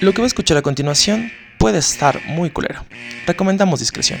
Lo que va a escuchar a continuación puede estar muy culero. Recomendamos discreción.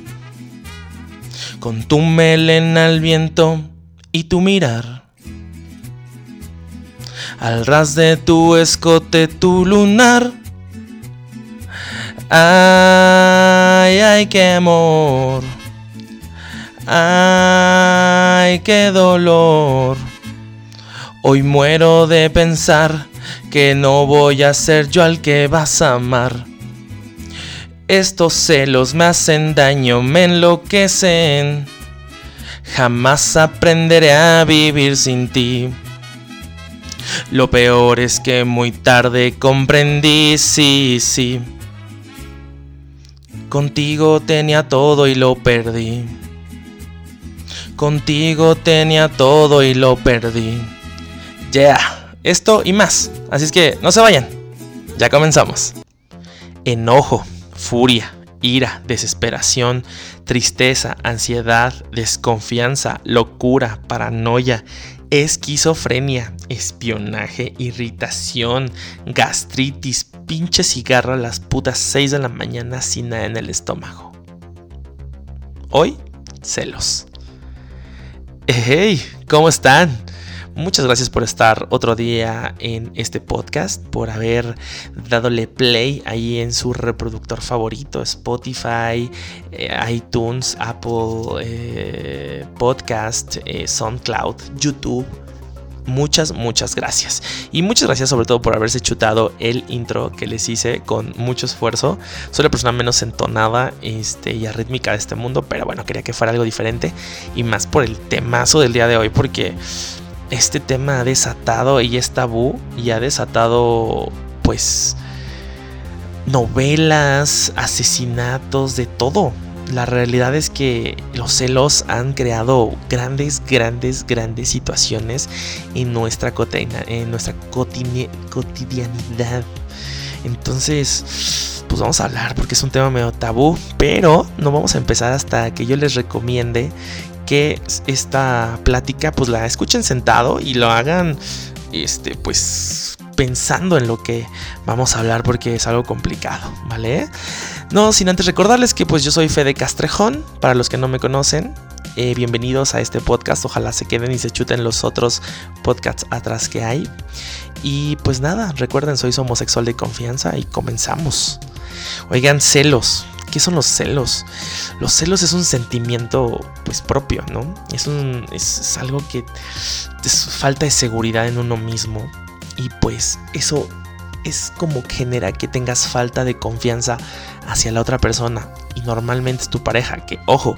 con tu melena al viento y tu mirar. Al ras de tu escote, tu lunar. Ay, ay, qué amor. Ay, qué dolor. Hoy muero de pensar que no voy a ser yo al que vas a amar. Estos celos me hacen daño, me enloquecen. Jamás aprenderé a vivir sin ti. Lo peor es que muy tarde comprendí, sí, sí. Contigo tenía todo y lo perdí. Contigo tenía todo y lo perdí. Ya, esto y más. Así es que no se vayan. Ya comenzamos. Enojo furia, ira, desesperación, tristeza, ansiedad, desconfianza, locura, paranoia, esquizofrenia, espionaje, irritación, gastritis, pinche cigarro a las putas 6 de la mañana sin nada en el estómago. Hoy, celos. Hey, ¿cómo están? Muchas gracias por estar otro día en este podcast, por haber dadole play ahí en su reproductor favorito, Spotify, eh, iTunes, Apple eh, Podcast, eh, SoundCloud, YouTube. Muchas, muchas gracias. Y muchas gracias sobre todo por haberse chutado el intro que les hice con mucho esfuerzo. Soy la persona menos entonada este, y arrítmica de este mundo, pero bueno, quería que fuera algo diferente. Y más por el temazo del día de hoy, porque este tema ha desatado y es tabú y ha desatado pues novelas, asesinatos, de todo. La realidad es que los celos han creado grandes, grandes, grandes situaciones en nuestra, en nuestra cotidianidad. Entonces, pues vamos a hablar porque es un tema medio tabú, pero no vamos a empezar hasta que yo les recomiende que esta plática pues la escuchen sentado y lo hagan este pues pensando en lo que vamos a hablar porque es algo complicado, ¿vale? No, sin antes recordarles que pues yo soy Fede Castrejón, para los que no me conocen, eh, bienvenidos a este podcast, ojalá se queden y se chuten los otros podcasts atrás que hay. Y pues nada, recuerden, soy homosexual de confianza y comenzamos. Oigan, celos, ¿Qué son los celos? Los celos es un sentimiento pues propio, ¿no? Es, un, es, algo que es falta de seguridad en uno mismo y pues eso es como genera que tengas falta de confianza hacia la otra persona y normalmente es tu pareja, que ojo,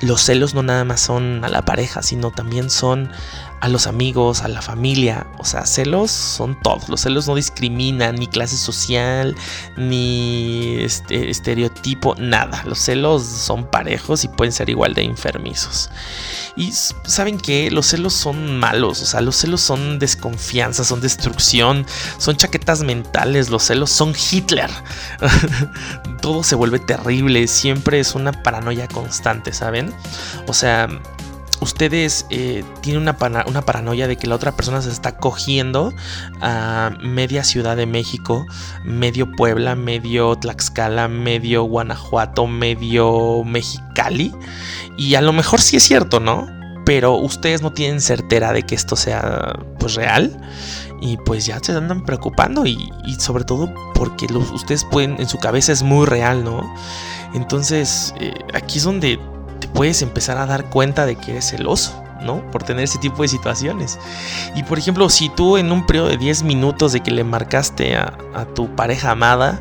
los celos no nada más son a la pareja, sino también son a los amigos, a la familia. O sea, celos son todos. Los celos no discriminan ni clase social, ni este, estereotipo, nada. Los celos son parejos y pueden ser igual de enfermizos. Y saben que los celos son malos, o sea, los celos son desconfianza, son destrucción, son chaquetas mentales, los celos son Hitler. Todo se vuelve terrible, siempre es una paranoia constante, ¿saben? O sea, ustedes eh, tienen una, una, paranoia de que la otra persona se está cogiendo a media Ciudad de México, medio Puebla, medio Tlaxcala, medio Guanajuato, medio Mexicali. Y a lo mejor sí es cierto, ¿no? Pero ustedes no tienen certera de que esto sea pues real. y pues ya se andan preocupando y, sobre todo porque los, ustedes pueden, en su cabeza es muy real, ¿no? Entonces eh, aquí es donde te puedes empezar a dar cuenta de que eres celoso. ¿no? Por tener ese tipo de situaciones. Y por ejemplo, si tú en un periodo de 10 minutos de que le marcaste a, tu pareja amada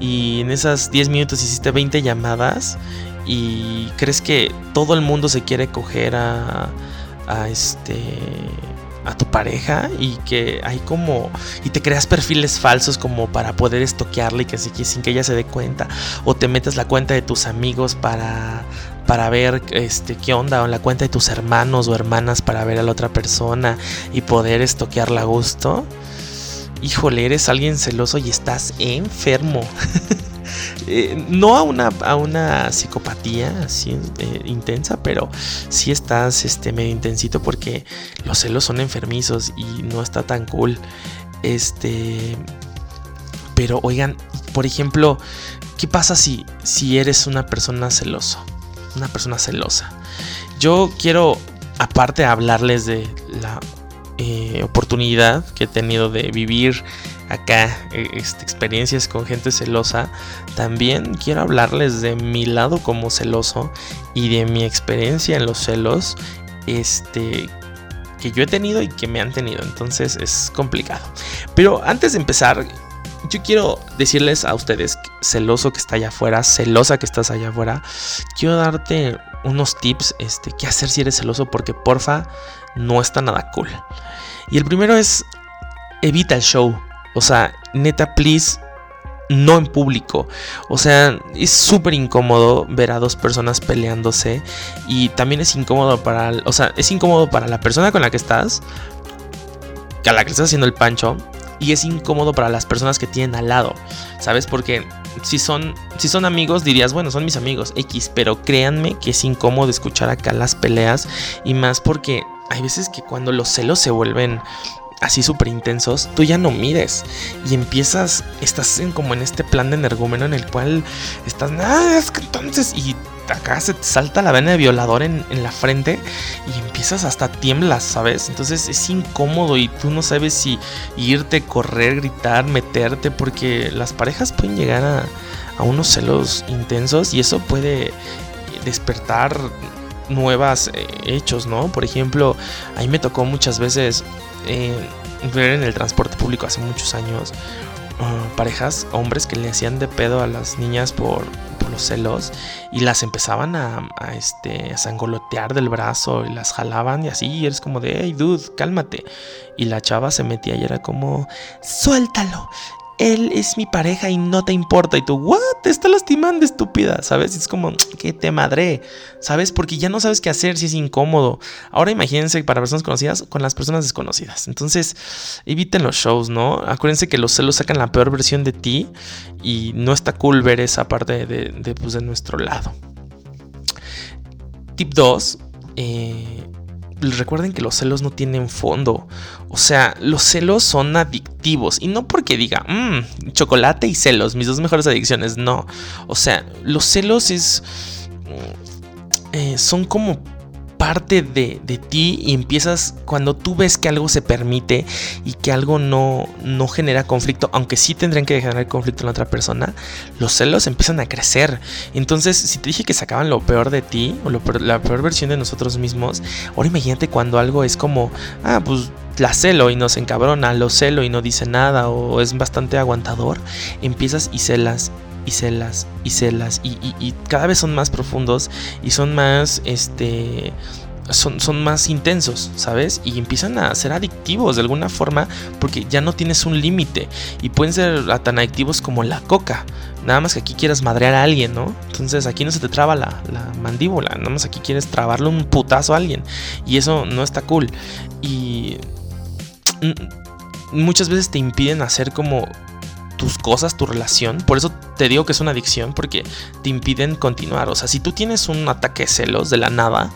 y en esas 10 minutos hiciste 20 llamadas y crees que todo el mundo se quiere coger a, a este a tu pareja y que hay como y te creas perfiles falsos como para poder estoquearle y que, sin que ella se dé cuenta o te metes la cuenta de tus amigos para para ver este qué onda o la cuenta de tus hermanos o hermanas para ver a la otra persona y poder estoquearla a gusto. Híjole, eres alguien celoso y estás enfermo. Eh, no a una, a una psicopatía así eh, intensa, pero sí estás este, medio intensito porque los celos son enfermizos y no está tan cool. Este. Pero oigan, por ejemplo, ¿qué pasa si, si eres una persona celosa? Una persona celosa. Yo quiero, aparte, hablarles de la eh, oportunidad que he tenido de vivir acá eh, este, experiencias con gente celosa, también quiero hablarles de mi lado como celoso y de mi experiencia en los celos, este, que yo he tenido y que me han tenido. Entonces es complicado. Pero antes de empezar, yo quiero decirles a ustedes, celoso que está allá afuera, celosa que estás allá afuera, quiero darte unos tips, este, qué hacer si eres celoso, porque porfa, no está nada cool. Y el primero es, evita el show. O sea, neta, please, no en público. O sea, es súper incómodo ver a dos personas peleándose. Y también es incómodo para. O sea, es incómodo para la persona con la que estás. A la que estás haciendo el pancho. Y es incómodo para las personas que tienen al lado. ¿Sabes? Porque si son, si son amigos, dirías, bueno, son mis amigos X. Pero créanme que es incómodo escuchar acá las peleas. Y más porque hay veces que cuando los celos se vuelven así súper intensos, tú ya no mides y empiezas, estás en, como en este plan de energúmeno en el cual estás, ah, es que entonces, y acá se te salta la vena de violador en, la frente y empiezas hasta tiemblas, ¿sabes? Entonces es incómodo y tú no sabes si irte, correr, gritar, meterte, porque las parejas pueden llegar a, a unos celos intensos y eso puede despertar nuevas eh, hechos, ¿no? Por ejemplo, a mí me tocó muchas veces eh, ver en el transporte público hace muchos años uh, parejas, hombres que le hacían de pedo a las niñas por, los celos y las empezaban a, a, este, a sangolotear del brazo y las jalaban y así, y eres como de, hey dude, cálmate. Y la chava se metía y era como, suéltalo él es mi pareja y no te importa. Y tú, ¿what? Te está lastimando, estúpida. ¿Sabes? es como, que te madré. ¿Sabes? Porque ya no sabes qué hacer si es incómodo. Ahora imagínense para personas conocidas con las personas desconocidas. Entonces, eviten los shows, ¿no? Acuérdense que los celos sacan la peor versión de ti y no está cool ver esa parte de, de, pues, de nuestro lado. Tip 2. Eh, recuerden que los celos no tienen fondo. O sea, los celos son adictivos. Y no porque diga, mmm, chocolate y celos, mis dos mejores adicciones. No. O sea, los celos es... Eh, son como parte de, ti y empiezas cuando tú ves que algo se permite y que algo no, no genera conflicto, aunque sí tendrían que generar conflicto en la otra persona, los celos empiezan a crecer. Entonces, si te dije que sacaban lo peor de ti o la peor versión de nosotros mismos, ahora imagínate cuando algo es como, ah, pues la celo y nos encabrona, lo celo y no dice nada o es bastante aguantador, empiezas y celas y celas y celas y, y, cada vez son más profundos y son más este son, son, más intensos, ¿sabes? Y empiezan a ser adictivos de alguna forma porque ya no tienes un límite y pueden ser tan adictivos como la coca. Nada más que aquí quieres madrear a alguien, ¿no? Entonces aquí no se te traba la, la mandíbula, nada más aquí quieres trabarle un putazo a alguien y eso no está cool. Y muchas veces te impiden hacer como tus cosas, tu relación. Por eso te digo que es una adicción, porque te impiden continuar. O sea, si tú tienes un ataque de celos de la nada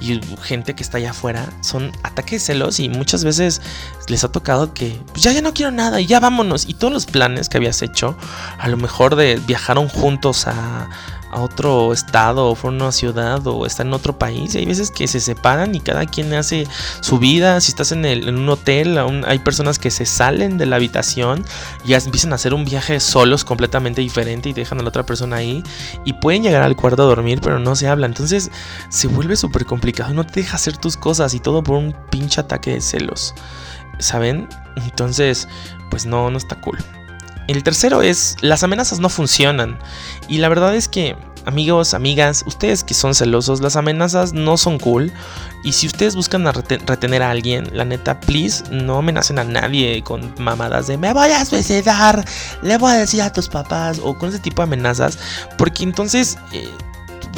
y gente que está allá afuera, son ataques de celos y muchas veces les ha tocado que pues ya, ya no quiero nada y ya vámonos. Y todos los planes que habías hecho, a lo mejor de viajaron juntos a, a otro estado o fueron a una ciudad o está en otro país. Y hay veces que se separan y cada quien hace su vida. Si estás en, el, en un hotel, hay personas que se salen de la habitación y empiezan a hacer un viaje solos completamente diferente y dejan a la otra persona ahí. Y pueden llegar al cuarto a dormir, pero no se habla. Entonces se vuelve súper complicado. No te deja hacer tus cosas y todo por un pinche ataque de celos. ¿Saben? Entonces, pues no, no está cool. El tercero es, las amenazas no funcionan. Y la verdad es que, amigos, amigas, ustedes que son celosos, las amenazas no son cool. Y si ustedes buscan retener a alguien, la neta, please, no amenacen a nadie con mamadas de me voy a suicidar, le voy a decir a tus papás o con ese tipo de amenazas. Porque entonces... Eh,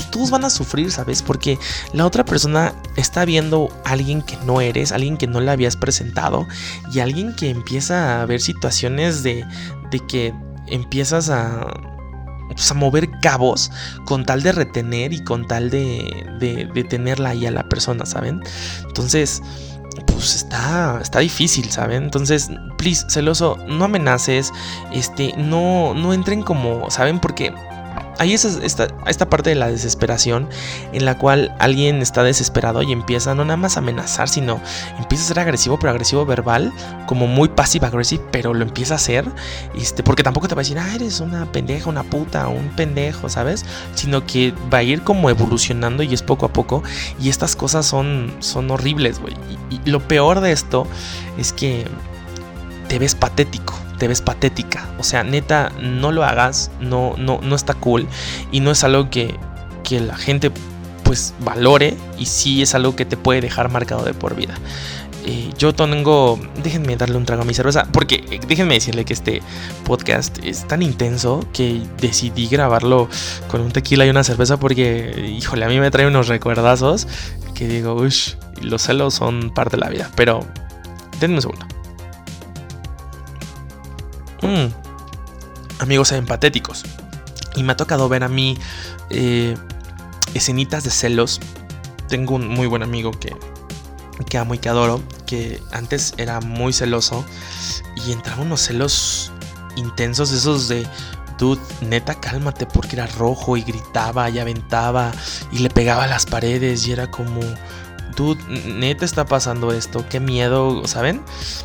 todos van a sufrir, ¿sabes? Porque la otra persona está viendo a alguien que no eres, alguien que no le habías presentado y alguien que empieza a ver situaciones de, de que empiezas a, pues, a mover cabos con tal de retener y con tal de, de, tenerla ahí a la persona, ¿saben? Entonces, pues está, está difícil, ¿saben? Entonces, please, celoso, no amenaces, este, no, no entren como, ¿saben? Porque hay esta, esta parte de la desesperación en la cual alguien está desesperado y empieza no nada más a amenazar, sino empieza a ser agresivo, pero agresivo verbal, como muy passive aggressive, pero lo empieza a hacer, este, porque tampoco te va a decir, ah, eres una pendeja, una puta, un pendejo, ¿sabes? Sino que va a ir como evolucionando y es poco a poco, y estas cosas son, son horribles, güey. y lo peor de esto es que te ves patético te ves patética. O sea, neta, no lo hagas, no, no, no está cool y no es algo que, que la gente pues valore y sí es algo que te puede dejar marcado de por vida. Eh, yo tengo, déjenme darle un trago a mi cerveza, porque eh, déjenme decirle que este podcast es tan intenso que decidí grabarlo con un tequila y una cerveza porque, híjole, a mí me trae unos recuerdazos que digo, uff, los celos son parte de la vida, pero denme un segundo. Mm. amigos empatéticos. Y me ha tocado ver a mí eh, escenitas de celos. Tengo un muy buen amigo que, que amo y que adoro, que antes era muy celoso y entraba unos celos intensos, esos de, dude, neta, cálmate, porque era rojo y gritaba y aventaba y le pegaba a las paredes y era como, dude, neta está pasando esto, qué miedo, ¿saben?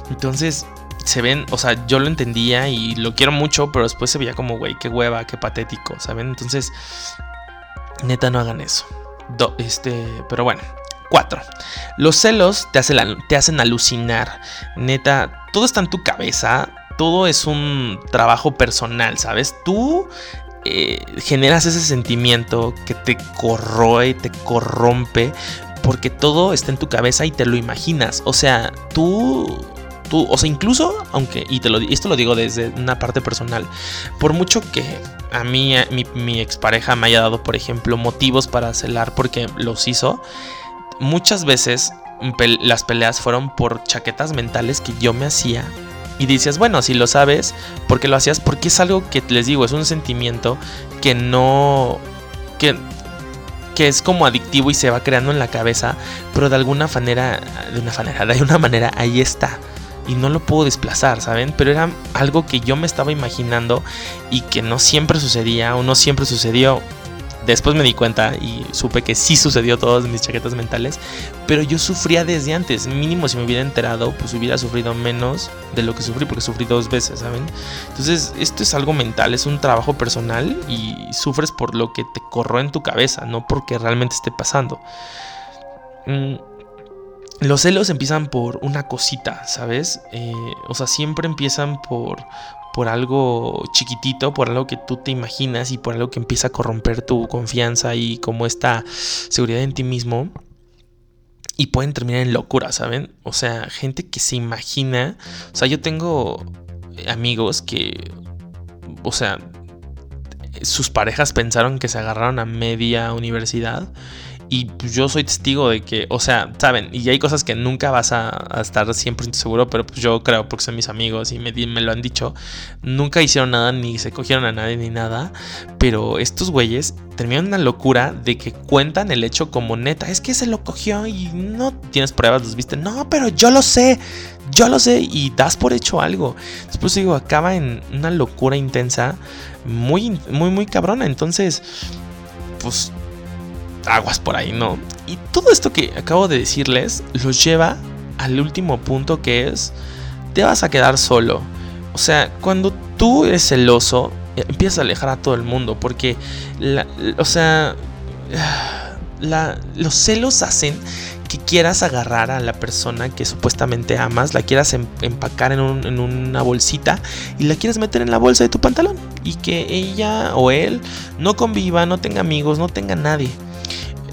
Entonces, se ven, o sea, yo lo entendía y lo quiero mucho, pero después se veía como, güey, qué hueva, qué patético, ¿saben? Entonces, neta, no hagan eso. este, pero bueno. Cuatro. Los celos te hacen, te hacen alucinar. Neta, todo está en tu cabeza. Todo es un trabajo personal, ¿sabes? Tú eh, generas ese sentimiento que te corroe, te corrompe, porque todo está en tu cabeza y te lo imaginas. O sea, tú o sea, incluso, aunque, y te lo, esto lo digo desde una parte personal, por mucho que a mí, mi, mi expareja me haya dado, por ejemplo, motivos para celar porque los hizo, muchas veces las peleas fueron por chaquetas mentales que yo me hacía. Y dices, bueno, si lo sabes, ¿por qué lo hacías? Porque es algo que les digo, es un sentimiento que no. que, que es como adictivo y se va creando en la cabeza, pero de alguna manera, de una manera, de una manera, ahí está y no lo puedo desplazar, ¿saben? Pero era algo que yo me estaba imaginando y que no siempre sucedía o no siempre sucedió. Después me di cuenta y supe que sí sucedió todas mis chaquetas mentales, pero yo sufría desde antes. Mínimo si me hubiera enterado, pues hubiera sufrido menos de lo que sufrí, porque sufrí dos veces, ¿saben? Entonces, esto es algo mental, es un trabajo personal y sufres por lo que te corro en tu cabeza, no porque realmente esté pasando. Mm, los celos empiezan por una cosita, ¿sabes? Eh, o sea, siempre empiezan por, por algo chiquitito, por algo que tú te imaginas y por algo que empieza a corromper tu confianza y como esta seguridad en ti mismo. Y pueden terminar en locura, ¿saben? O sea, gente que se imagina. O sea, yo tengo amigos que. O sea, sus parejas pensaron que se agarraron a media universidad y pues, yo soy testigo de que, o sea, saben, y hay cosas que nunca vas a, estar 100% seguro, pero pues yo creo, porque son mis amigos y me, me, lo han dicho, nunca hicieron nada, ni se cogieron a nadie, ni nada. Pero estos güeyes terminan una locura de que cuentan el hecho como neta, es que se lo cogió y no tienes pruebas, los viste. No, pero yo lo sé, yo lo sé, y das por hecho algo. Después digo, acaba en una locura intensa, muy, muy, muy cabrona. Entonces pues aguas por ahí, ¿no? Y todo esto que acabo de decirles los lleva al último punto que es, te vas a quedar solo. O sea, cuando tú eres celoso, eh, empiezas a alejar a todo el mundo, porque, o sea, los celos hacen que quieras agarrar a la persona que supuestamente amas, la quieras em, empacar en, en, una bolsita y la quieras meter en la bolsa de tu pantalón y que ella o él no conviva, no tenga amigos, no tenga nadie.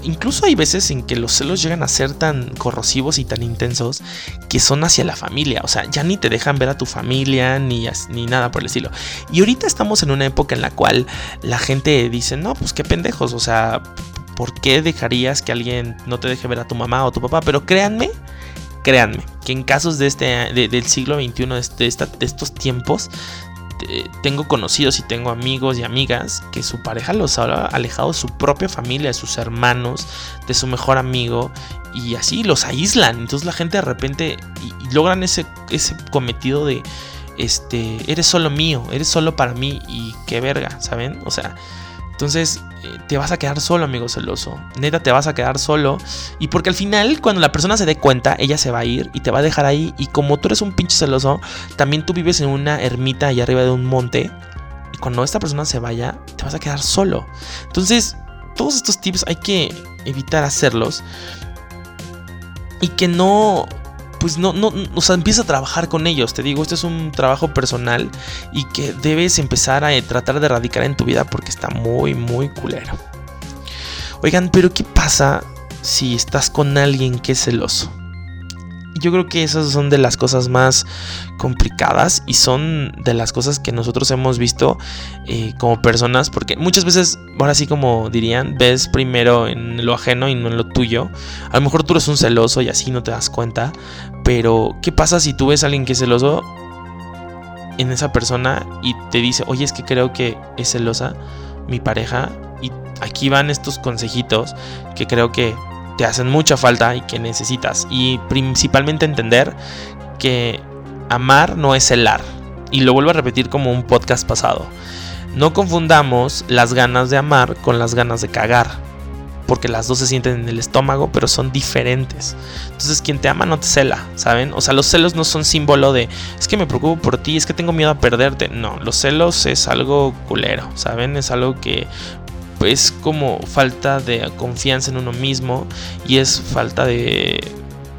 Incluso hay veces en que los celos llegan a ser tan corrosivos y tan intensos que son hacia la familia. O sea, ya ni te dejan ver a tu familia ni, ni nada por el estilo. Y ahorita estamos en una época en la cual la gente dice, no, pues qué pendejos. O sea, ¿por qué dejarías que alguien no te deje ver a tu mamá o tu papá? Pero créanme, créanme, que en casos de este, del siglo XXI, de, de estos tiempos, tengo conocidos y tengo amigos y amigas que su pareja los ha alejado de su propia familia, de sus hermanos, de su mejor amigo y así los aíslan. Entonces la gente de repente logran ese, ese cometido de este, eres solo mío, eres solo para mí y qué verga, ¿saben? O sea, entonces eh, te vas a quedar solo, amigo celoso. Neta, te vas a quedar solo. Y porque al final, cuando la persona se dé cuenta, ella se va a ir y te va a dejar ahí. Y como tú eres un pinche celoso, también tú vives en una ermita allá arriba de un monte. Y cuando esta persona se vaya, te vas a quedar solo. Entonces, todos estos tips hay que evitar hacerlos. Y que no pues no, no, o sea, empieza a trabajar con ellos. Te digo, este es un trabajo personal y que debes empezar a tratar de erradicar en tu vida porque está muy, muy culero. Oigan, pero ¿qué pasa si estás con alguien que es celoso? Yo creo que esas son de las cosas más complicadas y son de las cosas que nosotros hemos visto eh, como personas, porque muchas veces, ahora sí como dirían, ves primero en lo ajeno y no en lo tuyo. A lo mejor tú eres un celoso y así no te das cuenta, pero ¿qué pasa si tú ves a alguien que es celoso en esa persona y te dice, oye, es que creo que es celosa mi pareja? Y aquí van estos consejitos que creo que te hacen mucha falta y que necesitas. Y principalmente entender que amar no es celar. Y lo vuelvo a repetir como un podcast pasado. No confundamos las ganas de amar con las ganas de cagar. Porque las dos se sienten en el estómago, pero son diferentes. Entonces, quien te ama no te cela, ¿saben? O sea, los celos no son símbolo de es que me preocupo por ti, es que tengo miedo a perderte. No, los celos es algo culero, ¿saben? Es algo que es como falta de confianza en uno mismo y es falta de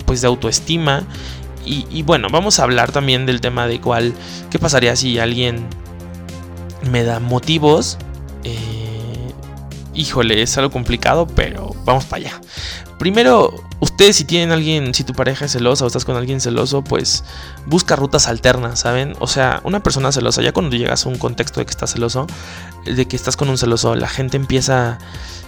pues de autoestima. Y, bueno vamos a hablar también del tema de cuál qué pasaría si alguien me da motivos. Eh, híjole es algo complicado pero vamos para allá. Primero ustedes si tienen alguien si tu pareja es celosa o estás con alguien celoso pues busca rutas alternas saben o sea una persona celosa ya cuando llegas a un contexto de que estás celoso de que estás con un celoso, la gente empieza,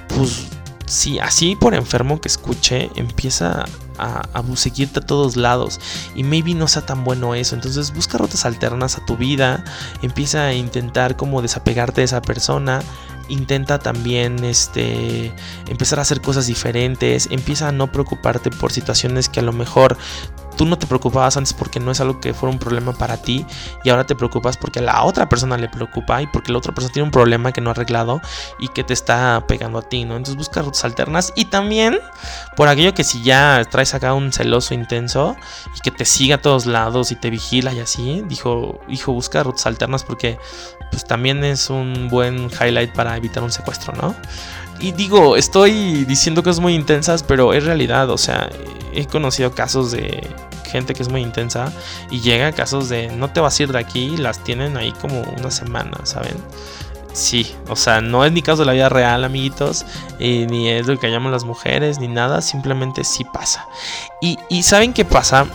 pues, sí, así por enfermo que escuche, empieza a, a, a todos lados. Y maybe no sea tan bueno eso. Entonces busca rutas alternas a tu vida. Empieza a intentar como desapegarte de esa persona. Intenta también este, empezar a hacer cosas diferentes. Empieza a no preocuparte por situaciones que a lo mejor tú no te preocupabas antes porque no es algo que fuera un problema para ti y ahora te preocupas porque a la otra persona le preocupa y porque la otra persona tiene un problema que no ha arreglado y que te está pegando a ti, ¿no? Entonces busca rutas alternas y también por aquello que si ya traes acá un celoso intenso y que te siga a todos lados y te vigila y así, dijo, hijo, busca rutas alternas porque pues también es un buen highlight para evitar un secuestro, ¿no? Y digo, estoy diciendo cosas muy intensas, pero es realidad, o sea, he conocido casos de gente que es muy intensa y llega a casos de no te vas a ir de aquí y las tienen ahí como una semana, ¿saben? Sí, o sea, no es ni caso de la vida real, amiguitos, ni es lo que llamamos las mujeres, ni nada, simplemente sí pasa. Y, y ¿saben qué pasa?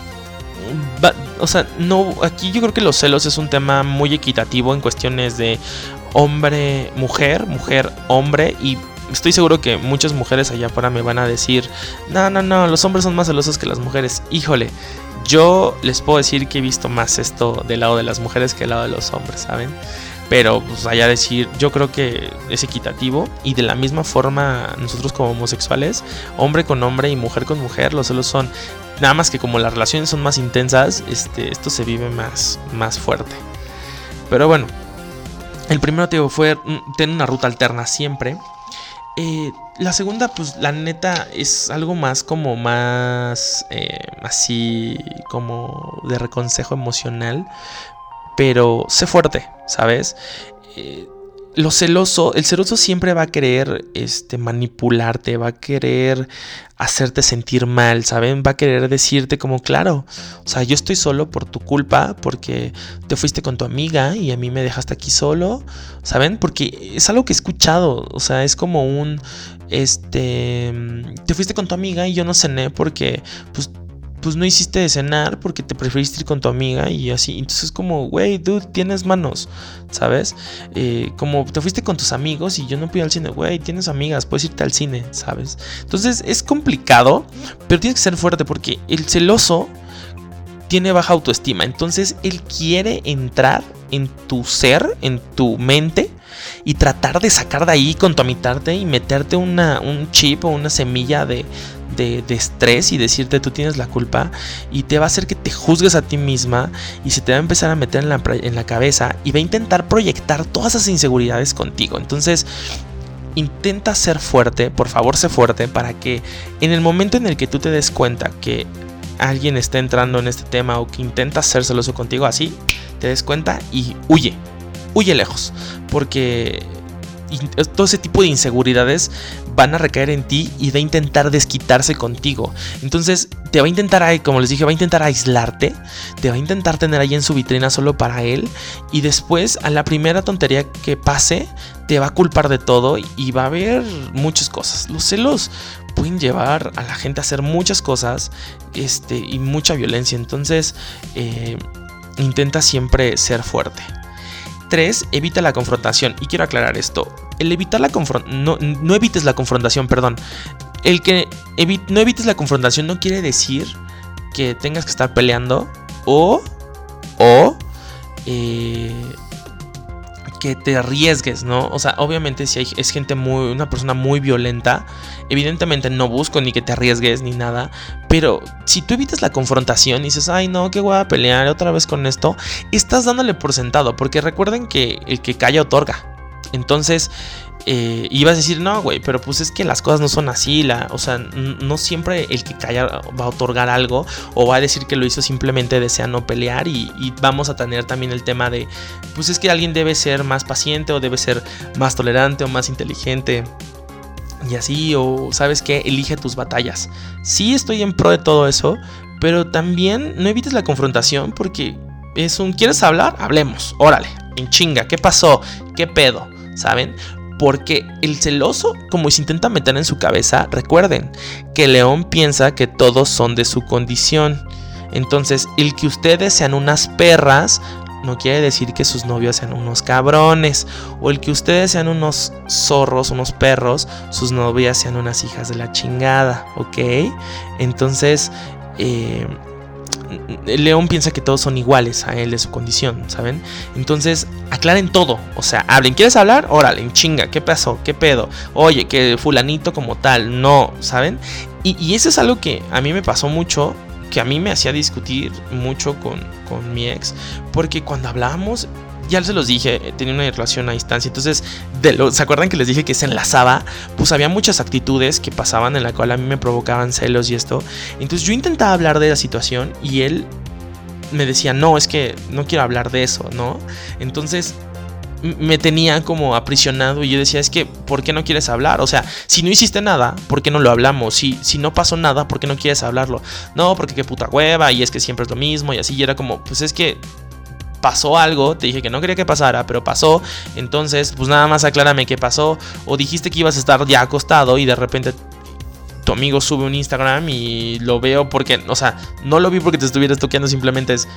o sea, no, aquí yo creo que los celos es un tema muy equitativo en cuestiones de hombre, mujer, mujer, hombre y estoy seguro que muchas mujeres allá afuera me van a decir, no, no, no, los hombres son más celosos que las mujeres. Híjole, yo les puedo decir que he visto más esto del lado de las mujeres que del lado de los hombres, ¿saben? Pero pues allá decir, yo creo que es equitativo y de la misma forma nosotros como homosexuales, hombre con hombre y mujer con mujer, los celos son nada más que como las relaciones son más intensas, este, esto se vive más, más fuerte. Pero bueno, el primero te fue mm, tener una ruta alterna siempre Eh, la segunda, pues la neta es algo más como más eh, así como de reconsejo emocional. Pero sé fuerte, ¿sabes? Eh, lo celoso, el celoso siempre va a querer este, manipularte, va a querer hacerte sentir mal, ¿saben? Va a querer decirte como, claro, o sea, yo estoy solo por tu culpa, porque te fuiste con tu amiga y a mí me dejaste aquí solo, ¿saben? Porque es algo que he escuchado, o sea, es como un, este, te fuiste con tu amiga y yo no cené porque, pues, pues no hiciste cenar porque te preferiste ir con tu amiga y así. Entonces como, güey, dude, tienes manos, ¿sabes? Eh, como te fuiste con tus amigos y yo no pude al cine, güey, tienes amigas, puedes irte al cine, ¿sabes? Entonces es complicado, pero tienes que ser fuerte porque el celoso tiene baja autoestima. Entonces él quiere entrar en tu ser, en tu mente y tratar de sacar de ahí, contaminarte y meterte una, un chip o una semilla de, de, estrés y decirte tú tienes la culpa y te va a hacer que te juzgues a ti misma y se te va a empezar a meter en la, en la cabeza y va a intentar proyectar todas esas inseguridades contigo. Entonces, intenta ser fuerte, por favor sé fuerte, para que en el momento en el que tú te des cuenta que alguien está entrando en este tema o que intenta ser celoso contigo así, te des cuenta y huye, huye lejos, porque todo ese tipo de inseguridades van a recaer en ti y va a intentar desquitarse contigo. Entonces te va a intentar, como les dije, va a intentar aislarte, te va a intentar tener ahí en su vitrina solo para él y después a la primera tontería que pase te va a culpar de todo y va a haber muchas cosas. Los celos pueden llevar a la gente a hacer muchas cosas este, y mucha violencia. Entonces eh, intenta siempre ser fuerte. 3. Evita la confrontación. Y quiero aclarar esto. El evitar la confrontación. No, no, evites la confrontación, perdón. El que no evites la confrontación no quiere decir que tengas que estar peleando. O. O. Eh, que te arriesgues, ¿no? O sea, obviamente si hay, es gente muy, una persona muy violenta, evidentemente no busco ni que te arriesgues ni nada, pero si tú evitas la confrontación y dices, ay no, que voy a pelear otra vez con esto, estás dándole por sentado, porque recuerden que el que calla otorga. Entonces, eh, ibas a decir, no, güey, pero pues es que las cosas no son así, o sea, no siempre el que calla va a otorgar algo o va a decir que lo hizo simplemente desea no pelear y, vamos a tener también el tema de, pues es que alguien debe ser más paciente o debe ser más tolerante o más inteligente. Y así, o sabes que elige tus batallas. Sí estoy en pro de todo eso, pero también no evites la confrontación porque es un, ¿quieres hablar? Hablemos, órale, chinga, ¿qué pasó? ¿Qué pedo? ¿Saben? Porque el celoso, como se intenta meter en su cabeza, recuerden que León piensa que todos son de su condición. Entonces, el que ustedes sean unas perras no quiere decir que sus novios sean unos cabrones. O el que ustedes sean unos zorros, unos perros, sus novias sean unas hijas de la chingada. ¿Ok? Entonces, eh, el león piensa que todos son iguales a él de su condición, ¿saben? Entonces, aclaren todo. O sea, hablen. ¿Quieres hablar? Órale, chinga. ¿Qué pasó? ¿Qué pedo? Oye, que fulanito como tal. No, ¿saben? Y, eso es algo que a mí me pasó mucho. Que a mí me hacía discutir mucho con, con mi ex. Porque cuando hablábamos, ya se los dije, eh, tenía una relación a distancia. Entonces, ¿se acuerdan que les dije que se enlazaba? Pues había muchas actitudes que pasaban en la cual a mí me provocaban celos y esto. Entonces yo intentaba hablar de la situación y él me decía, no, es que no quiero hablar de eso, ¿no? Entonces me tenía como aprisionado y yo decía, es que, ¿por qué no quieres hablar? O sea, si no hiciste nada, ¿por qué no lo hablamos? Si, si no pasó nada, ¿por qué no quieres hablarlo? No, porque qué puta hueva y es que siempre es lo mismo y así y era como, pues es que pasó algo, te dije que no quería que pasara, pero pasó, entonces pues nada más aclárame qué pasó, o dijiste que ibas a estar ya acostado y de repente tu amigo sube un Instagram y lo veo porque, o sea, no lo vi porque te estuvieras toqueando, simplemente es,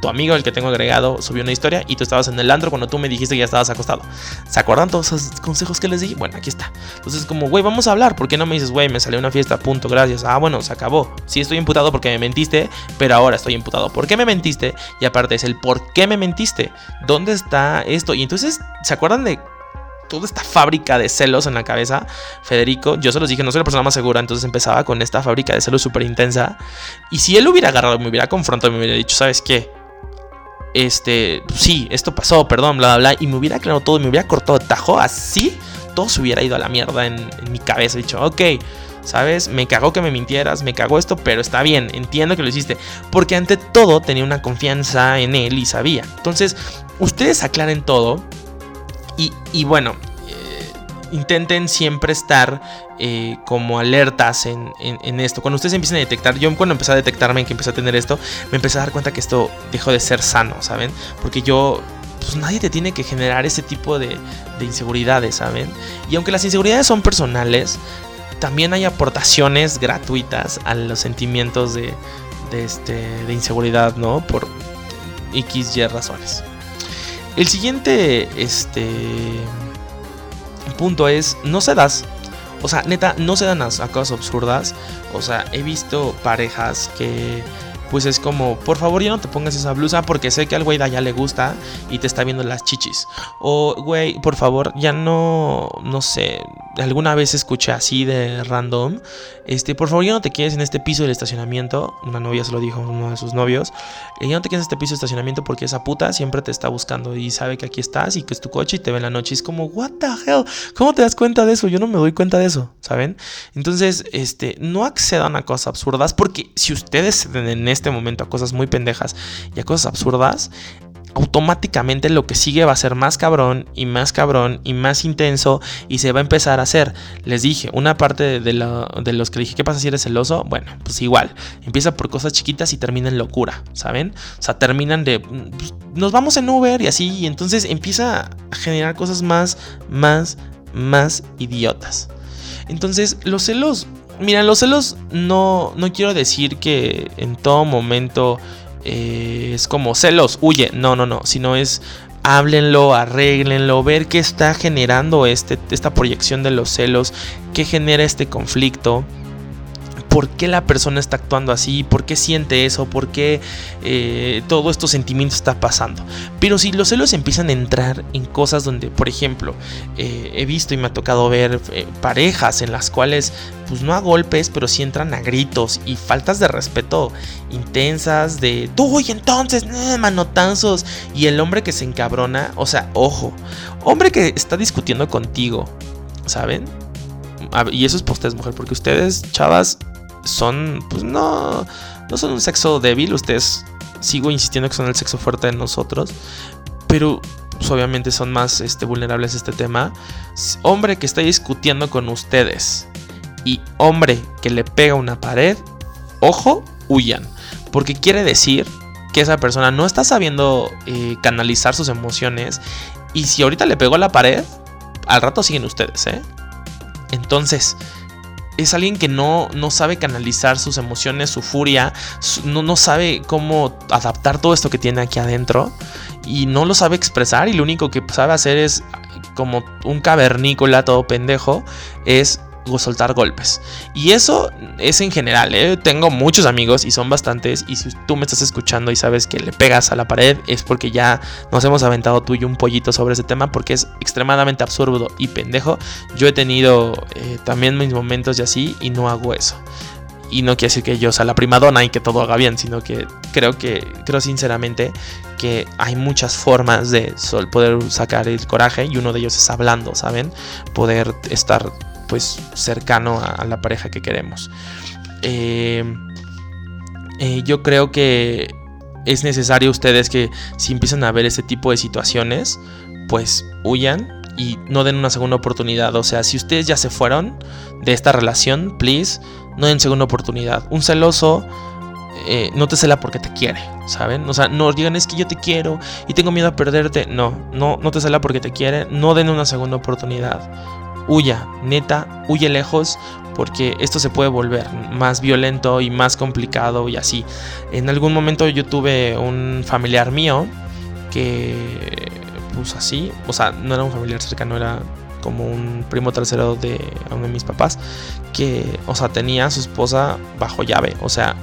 tu amigo, el que tengo agregado, subió una historia y tú estabas en el andro cuando tú me dijiste que ya estabas acostado. ¿Se acuerdan todos esos consejos que les di? Bueno, aquí está. Entonces, como, güey, vamos a hablar. ¿Por qué no me dices, güey, me salió una fiesta, punto, gracias? Ah, bueno, se acabó. Sí, estoy imputado porque me mentiste, pero ahora estoy imputado. ¿Por qué me mentiste? Y aparte es el por qué me mentiste. ¿Dónde está esto? Y entonces, ¿se acuerdan de toda esta fábrica de celos en la cabeza, Federico, yo se los dije, no soy la persona más segura, entonces empezaba con esta fábrica de celos súper intensa. Y si él hubiera agarrado, me hubiera confrontado, me hubiera dicho, ¿sabes qué? Este, sí, esto pasó, perdón, bla, bla, bla, y me hubiera aclarado todo me hubiera cortado tajo así, todo se hubiera ido a la mierda en, mi cabeza. He dicho, ok, ¿sabes? Me cagó que me mintieras, me cagó esto, pero está bien, entiendo que lo hiciste. Porque ante todo tenía una confianza en él y sabía. Entonces, ustedes aclaren todo. Y, y bueno, intenten siempre estar eh, como alertas en, esto. Cuando ustedes empiecen a detectar, yo cuando empecé a detectarme que empecé a tener esto, me empecé a dar cuenta que esto dejó de ser sano, ¿saben? Porque yo, pues nadie te tiene que generar ese tipo de, inseguridades, ¿saben? Y aunque las inseguridades son personales, también hay aportaciones gratuitas a los sentimientos de, de, este, de inseguridad, ¿no? Por X, Y razones. El siguiente, este punto es, no se das. O sea, neta, no se dan a, cosas absurdas. O sea, he visto parejas que pues es como, por favor ya no te pongas esa blusa porque sé que al güey de allá le gusta y te está viendo las chichis. O, güey, por favor, ya no, no sé, alguna vez escuché así de random, este, por favor ya no te quedes en este piso del estacionamiento. Una novia se lo dijo a uno de sus novios, eh, ya no te quedes en este piso de estacionamiento porque esa puta siempre te está buscando y sabe que aquí estás y que es tu coche y te ve en la noche. Y es como, what the hell, ¿cómo te das cuenta de eso? Yo no me doy cuenta de eso, ¿saben? Entonces, este, no accedan a cosas absurdas porque si ustedes en este este momento a cosas muy pendejas y a cosas absurdas, automáticamente lo que sigue va a ser más cabrón y más cabrón y más intenso y se va a empezar a hacer. Les dije, una parte de, los que dije, ¿qué pasa si eres celoso? Bueno, pues igual, empieza por cosas chiquitas y termina en locura, ¿saben? O sea, terminan de, pues, nos vamos en Uber y así, y entonces empieza a generar cosas más, más, más idiotas. Entonces, los celos Mira, los celos no, no quiero decir que en todo momento eh, es como celos, huye, no, no, no, sino es háblenlo, arréglenlo, ver qué está generando este, esta proyección de los celos, qué genera este conflicto por qué la persona está actuando así, por qué siente eso, por qué eh, todo estos sentimientos está pasando. Pero si los celos empiezan a entrar en cosas donde, por ejemplo, eh, he visto y me ha tocado ver eh, parejas en las cuales, pues no a golpes, pero sí entran a gritos y faltas de respeto intensas de tú y entonces, manotazos, y el hombre que se encabrona, o sea, ojo, hombre que está discutiendo contigo, ¿saben? y eso es por ustedes, mujer, porque ustedes, chavas, son, pues no, no son un sexo débil, ustedes sigo insistiendo que son el sexo fuerte de nosotros, pero pues, obviamente son más este, vulnerables a este tema. Hombre que está discutiendo con ustedes y hombre que le pega una pared, ojo, huyan, porque quiere decir que esa persona no está sabiendo eh, canalizar sus emociones y si ahorita le pegó la pared, al rato siguen ustedes, ¿eh? Entonces, es alguien que no, no sabe canalizar sus emociones, su furia, no, no sabe cómo adaptar todo esto que tiene aquí adentro y no lo sabe expresar y lo único que sabe hacer es como un cavernícola todo pendejo, es soltar golpes. Y eso es en general, ¿eh? tengo muchos amigos y son bastantes. Y si tú me estás escuchando y sabes que le pegas a la pared, es porque ya nos hemos aventado tú y un pollito sobre ese tema, porque es extremadamente absurdo y pendejo. Yo he tenido eh, también mis momentos y así, y no hago eso. Y no quiere decir que yo sea la primadona y que todo haga bien, sino que creo que, creo sinceramente que hay muchas formas de poder sacar el coraje y uno de ellos es hablando, ¿saben? Poder estar pues cercano a, la pareja que queremos. Eh, eh, yo creo que es necesario ustedes que si empiezan a ver ese tipo de situaciones, pues huyan y no den una segunda oportunidad. O sea, si ustedes ya se fueron de esta relación, please, no den segunda oportunidad. Un celoso eh, no te cela porque te quiere, ¿saben? O sea, no digan es que yo te quiero y tengo miedo a perderte. No, no, no te cela porque te quiere. No den una segunda oportunidad huya, neta, huye lejos porque esto se puede volver más violento y más complicado y así. En algún momento yo tuve un familiar mío que pues así, o sea, no era un familiar cercano, era como un primo tercero de uno de mis papás que, o sea, tenía a su esposa bajo llave, o sea,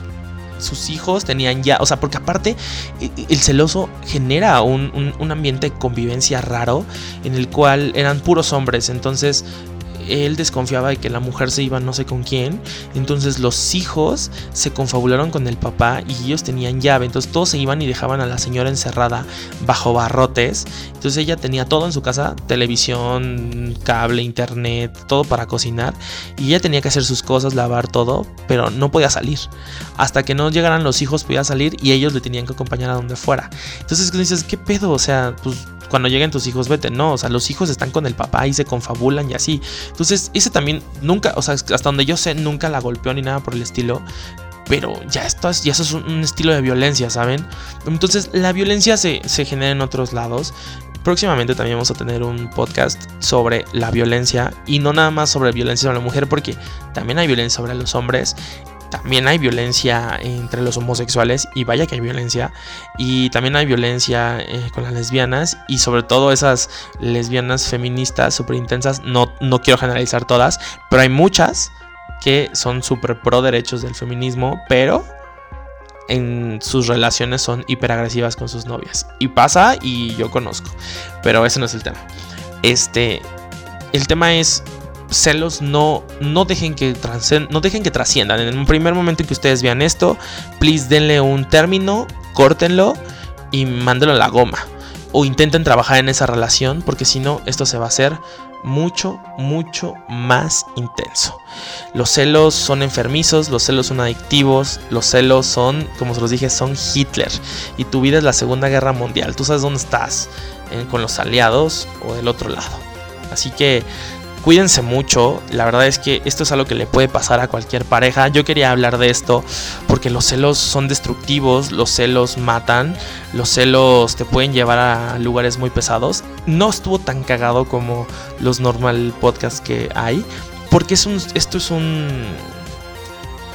sus hijos tenían ya, o sea, porque aparte el celoso genera un, ambiente de convivencia raro en el cual eran puros hombres, entonces él desconfiaba de que la mujer se iba no sé con quién. Entonces los hijos se confabularon con el papá y ellos tenían llave. Entonces todos se iban y dejaban a la señora encerrada bajo barrotes. Entonces ella tenía todo en su casa, televisión, cable, internet, todo para cocinar. Y ella tenía que hacer sus cosas, lavar todo, pero no podía salir. Hasta que no llegaran los hijos podía salir y ellos le tenían que acompañar a donde fuera. Entonces dices, ¿qué pedo? O sea, pues cuando lleguen tus hijos, vete. No, o sea, los hijos están con el papá y se confabulan y así. Entonces, ese también nunca, o sea, hasta donde yo sé, nunca la golpeó ni nada por el estilo. Pero ya esto es, ya eso es un, estilo de violencia, ¿saben? Entonces, la violencia se, se genera en otros lados. Próximamente también vamos a tener un podcast sobre la violencia y no nada más sobre violencia sobre la mujer porque también hay violencia sobre los hombres también hay violencia entre los homosexuales y vaya que hay violencia y también hay violencia eh, con las lesbianas y sobre todo esas lesbianas feministas súper intensas no, no quiero generalizar todas pero hay muchas que son súper pro derechos del feminismo pero en sus relaciones son hiperagresivas con sus novias. Y pasa y yo conozco pero ese no es el tema. Este el tema es celos no, no, dejen que no dejen que trasciendan. En el primer momento en que ustedes vean esto, please denle un término, córtenlo y mándenlo a la goma. O intenten trabajar en esa relación porque si no, esto se va a hacer mucho, mucho más intenso. Los celos son enfermizos, los celos son adictivos, los celos son, como se los dije, son Hitler. Y tu vida es la Segunda Guerra Mundial. Tú sabes dónde estás, con los aliados o del otro lado. Así que Cuídense mucho, la verdad es que esto es algo que le puede pasar a cualquier pareja. Yo quería hablar de esto porque los celos son destructivos, los celos matan, los celos te pueden llevar a lugares muy pesados. No estuvo tan cagado como los normal podcasts que hay, porque es un, esto es un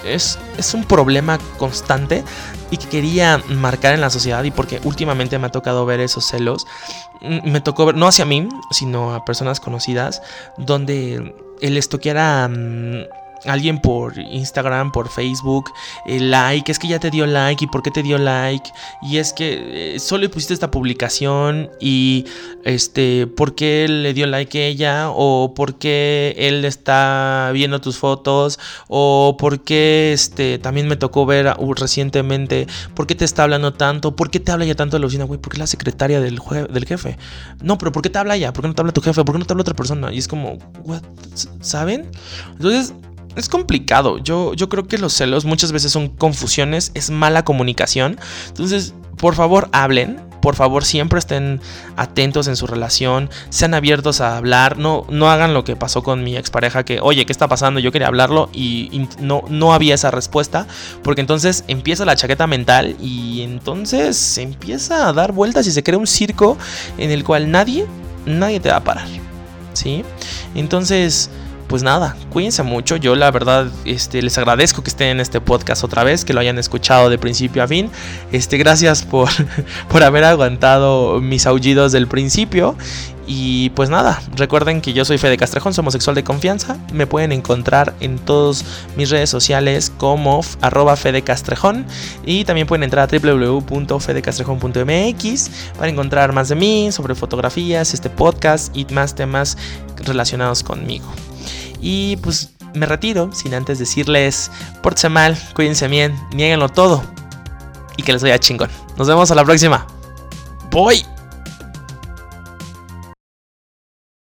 es, es, un problema constante y que quería marcar en la sociedad y porque últimamente me ha tocado ver esos celos. Mm, me tocó ver, no hacia mí, sino a personas conocidas, donde el estoqueara alguien por Instagram, por Facebook, el like, es que ya te dio like y por qué te dio like y es que eh, solo pusiste esta publicación y este, por qué le dio like ella o por qué él está viendo tus fotos o por qué este, también me tocó ver uh, recientemente, por qué te está hablando tanto, por qué te habla ya tanto de la oficina, güey, porque es la secretaria del, del jefe. No, pero ¿por qué te habla ya? ¿Por qué no te habla tu jefe? ¿Por qué no te habla otra persona? Y es como, ¿saben? Entonces, es complicado. Yo, yo creo que los celos muchas veces son confusiones, es mala comunicación. Entonces, por favor, hablen. Por favor, siempre estén atentos en su relación, sean abiertos a hablar, no, no hagan lo que pasó con mi expareja, que, oye, ¿qué está pasando? Yo quería hablarlo y, no, no había esa respuesta, porque entonces empieza la chaqueta mental y entonces se empieza a dar vueltas y se crea un circo en el cual nadie, nadie te va a parar, ¿sí? Entonces pues nada, cuídense mucho. Yo la verdad este, les agradezco que estén en este podcast otra vez, que lo hayan escuchado de principio a fin. Este, gracias por, por haber aguantado mis aullidos del principio. Y pues nada, recuerden que yo soy Fede Castrejón, somos sexual de confianza. Me pueden encontrar en todas mis redes sociales como arroba Fede Castrejón. Y también pueden entrar a www.fedecastrejón.mx para encontrar más de mí, sobre fotografías, este podcast y más temas relacionados conmigo. Y pues me retiro sin antes decirles, pórtense mal, cuídense bien, nieguenlo todo y que les vaya chingón. Nos vemos a la próxima. Voy.